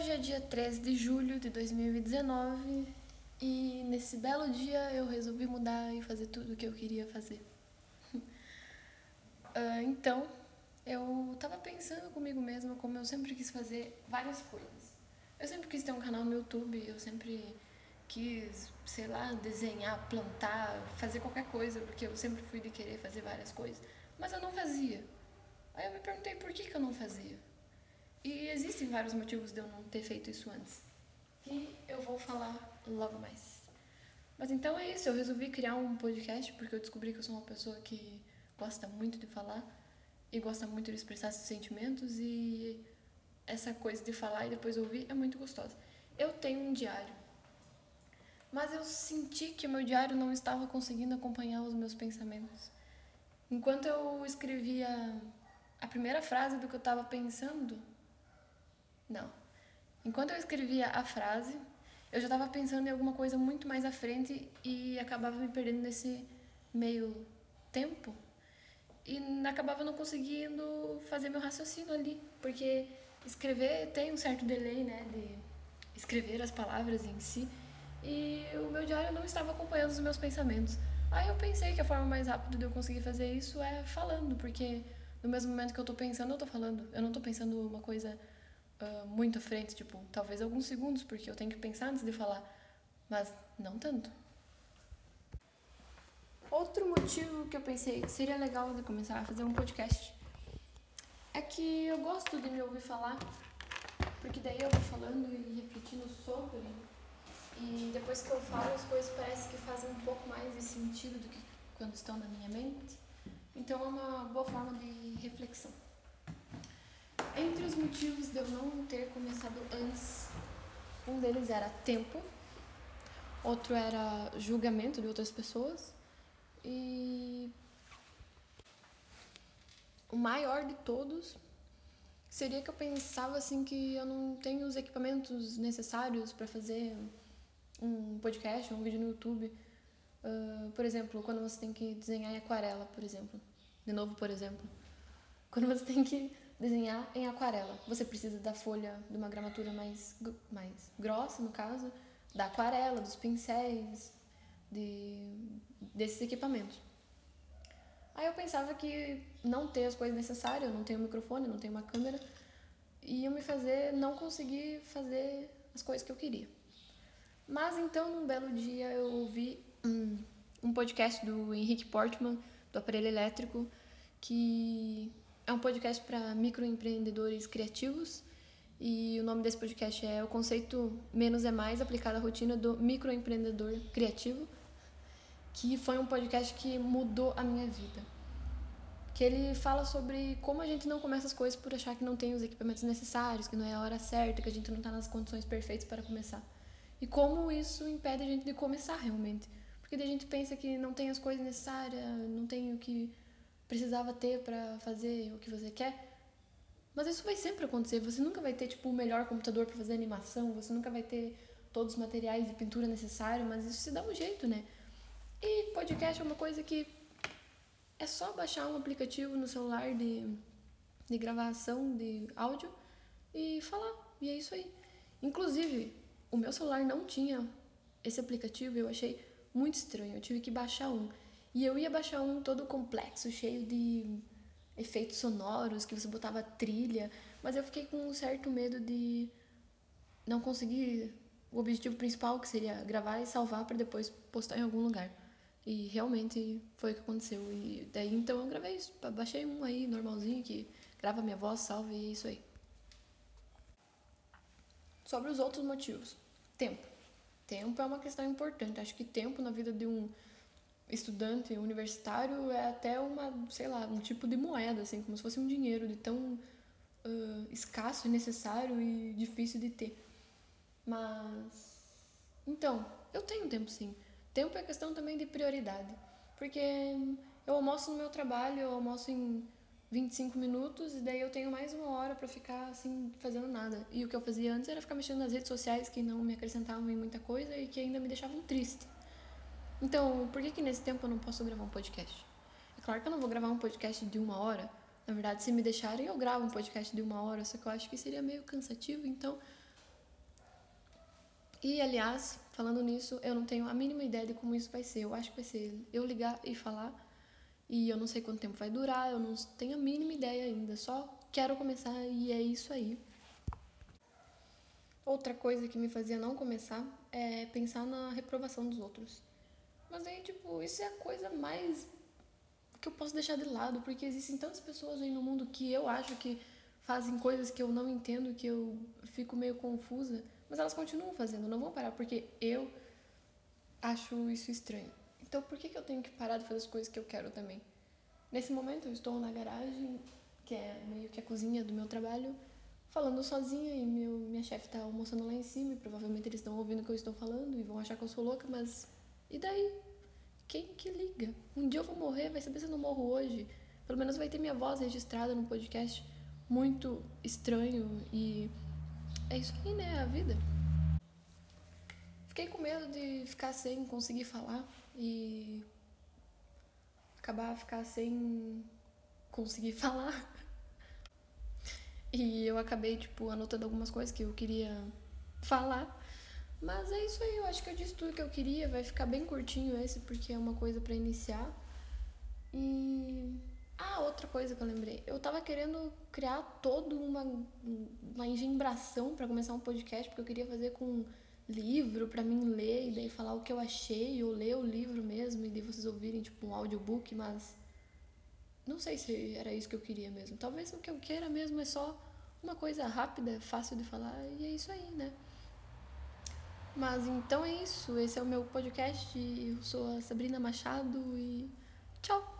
Hoje é dia 13 de julho de 2019 e nesse belo dia eu resolvi mudar e fazer tudo o que eu queria fazer. uh, então, eu tava pensando comigo mesma como eu sempre quis fazer várias coisas. Eu sempre quis ter um canal no YouTube, eu sempre quis, sei lá, desenhar, plantar, fazer qualquer coisa, porque eu sempre fui de querer fazer várias coisas, mas eu não fazia. Aí eu me perguntei por que, que eu não fazia. E existem vários motivos de eu não ter feito isso antes, que eu vou falar logo mais. Mas então é isso, eu resolvi criar um podcast porque eu descobri que eu sou uma pessoa que gosta muito de falar e gosta muito de expressar seus sentimentos e essa coisa de falar e depois ouvir é muito gostosa. Eu tenho um diário, mas eu senti que meu diário não estava conseguindo acompanhar os meus pensamentos. Enquanto eu escrevia a primeira frase do que eu estava pensando, não. Enquanto eu escrevia a frase, eu já estava pensando em alguma coisa muito mais à frente e acabava me perdendo nesse meio tempo e acabava não conseguindo fazer meu raciocínio ali, porque escrever tem um certo delay, né, de escrever as palavras em si, e o meu diário não estava acompanhando os meus pensamentos. Aí eu pensei que a forma mais rápida de eu conseguir fazer isso é falando, porque no mesmo momento que eu estou pensando, eu estou falando. Eu não estou pensando uma coisa uh, muito à frente, tipo, talvez alguns segundos, porque eu tenho que pensar antes de falar, mas não tanto. Outro motivo que eu pensei que seria legal de começar a fazer um podcast é que eu gosto de me ouvir falar, porque daí eu vou falando e refletindo sobre, e depois que eu falo as coisas parece que fazem um pouco mais de sentido do que quando estão na minha mente. Então é uma boa forma de reflexão. Entre os motivos de eu não ter começado antes, um deles era tempo, outro era julgamento de outras pessoas e o maior de todos seria que eu pensava assim que eu não tenho os equipamentos necessários para fazer um podcast, um vídeo no YouTube. Uh, por exemplo, quando você tem que desenhar em aquarela, por exemplo. De novo, por exemplo. Quando você tem que desenhar em aquarela. Você precisa da folha de uma gramatura mais, mais grossa, no caso, da aquarela, dos pincéis, de, desses equipamentos. Aí eu pensava que não ter as coisas necessárias, eu não tenho um microfone, não tenho uma câmera, ia me fazer não conseguir fazer as coisas que eu queria. Mas então, num belo dia, eu ouvi um, um podcast do Henrique Portman, do Aparelho Elétrico, que é um podcast para microempreendedores criativos e o nome desse podcast é O Conceito Menos é Mais aplicado à rotina do microempreendedor criativo, que foi um podcast que mudou a minha vida. Que ele fala sobre como a gente não começa as coisas por achar que não tem os equipamentos necessários, que não é a hora certa, que a gente não está nas condições perfeitas para começar. E como isso impede a gente de começar realmente. Porque a gente pensa que não tem as coisas necessárias, não tem o que precisava ter para fazer o que você quer. Mas isso vai sempre acontecer. Você nunca vai ter tipo o melhor computador para fazer animação, você nunca vai ter todos os materiais de pintura necessários, mas isso se dá um jeito, né? E podcast é uma coisa que é só baixar um aplicativo no celular de, de gravação de áudio e falar. E é isso aí. Inclusive, o meu celular não tinha esse aplicativo, eu achei muito estranho. Eu tive que baixar um. E eu ia baixar um todo complexo, cheio de efeitos sonoros, que você botava trilha, mas eu fiquei com um certo medo de não conseguir o objetivo principal, que seria gravar e salvar para depois postar em algum lugar. E realmente foi o que aconteceu. E daí então eu gravei isso, baixei um aí normalzinho que grava minha voz, salve e é isso aí. Sobre os outros motivos. Tempo. Tempo é uma questão importante. Acho que tempo na vida de um estudante universitário é até uma, sei lá, um tipo de moeda, assim, como se fosse um dinheiro de tão uh, escasso e necessário e difícil de ter. Mas. Então, eu tenho tempo sim. Tempo é questão também de prioridade. Porque eu almoço no meu trabalho, eu almoço em 25 minutos e daí eu tenho mais uma hora para ficar assim fazendo nada. E o que eu fazia antes era ficar mexendo nas redes sociais que não me acrescentavam em muita coisa e que ainda me deixavam triste. Então, por que que nesse tempo eu não posso gravar um podcast? É claro que eu não vou gravar um podcast de uma hora. Na verdade, se me deixarem, eu gravo um podcast de uma hora, só que eu acho que seria meio cansativo, então E aliás, falando nisso, eu não tenho a mínima ideia de como isso vai ser. Eu acho que vai ser eu ligar e falar. E eu não sei quanto tempo vai durar, eu não tenho a mínima ideia ainda. Só quero começar e é isso aí. Outra coisa que me fazia não começar é pensar na reprovação dos outros. Mas aí, tipo, isso é a coisa mais que eu posso deixar de lado, porque existem tantas pessoas aí no mundo que eu acho que fazem coisas que eu não entendo, que eu fico meio confusa, mas elas continuam fazendo, não vão parar, porque eu acho isso estranho. Então, por que, que eu tenho que parar de fazer as coisas que eu quero também? Nesse momento, eu estou na garagem, que é meio que a cozinha do meu trabalho, falando sozinha e meu, minha chefe está almoçando lá em cima e provavelmente eles estão ouvindo o que eu estou falando e vão achar que eu sou louca, mas e daí? Quem que liga? Um dia eu vou morrer, vai saber se eu não morro hoje. Pelo menos vai ter minha voz registrada no podcast. Muito estranho e é isso aí, né? A vida. Fiquei com medo de ficar sem conseguir falar e acabar ficar sem conseguir falar. E eu acabei, tipo, anotando algumas coisas que eu queria falar. Mas é isso aí, eu acho que eu disse tudo que eu queria. Vai ficar bem curtinho esse, porque é uma coisa para iniciar. E. Ah, outra coisa que eu lembrei. Eu tava querendo criar toda uma, uma engembração para começar um podcast, porque eu queria fazer com livro para mim ler e daí falar o que eu achei, ou ler o livro mesmo, e daí vocês ouvirem, tipo, um audiobook, mas não sei se era isso que eu queria mesmo. Talvez o que eu queira mesmo é só uma coisa rápida, fácil de falar, e é isso aí, né? Mas então é isso. Esse é o meu podcast. Eu sou a Sabrina Machado e tchau!